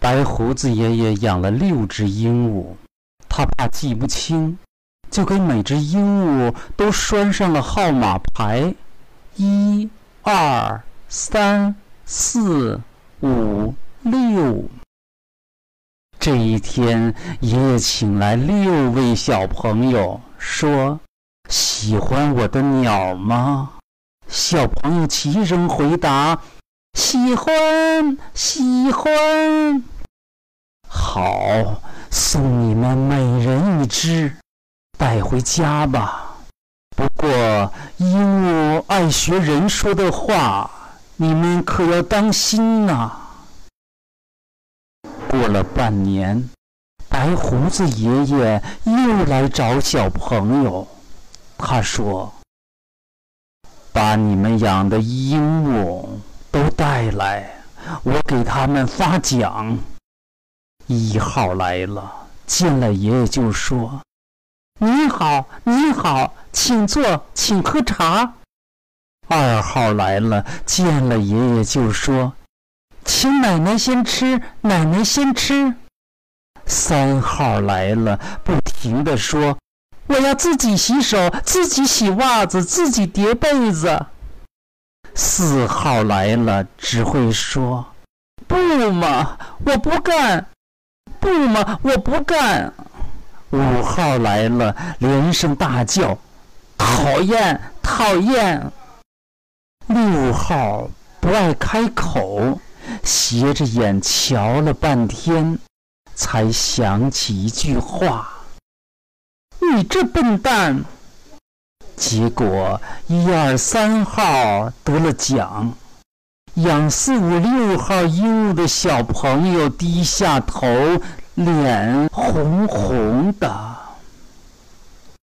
白胡子爷爷养了六只鹦鹉，他怕记不清，就给每只鹦鹉都拴上了号码牌，一、二、三、四、五、六。这一天，爷爷请来六位小朋友，说：“喜欢我的鸟吗？”小朋友齐声回答。喜欢，喜欢。好，送你们每人一只，带回家吧。不过，鹦鹉爱学人说的话，你们可要当心呐。过了半年，白胡子爷爷又来找小朋友，他说：“把你们养的鹦鹉。”再来，我给他们发奖。一号来了，见了爷爷就说：“你好，你好，请坐，请喝茶。”二号来了，见了爷爷就说：“请奶奶先吃，奶奶先吃。”三号来了，不停的说：“我要自己洗手，自己洗袜子，自己叠被子。”四号来了，只会说：“不嘛，我不干！不嘛，我不干！”五号来了，连声大叫：“讨厌，讨厌！”六号不爱开口，斜着眼瞧了半天，才想起一句话：“你这笨蛋！”结果一二三号得了奖，养四五六号鹦鹉的小朋友低下头，脸红红的。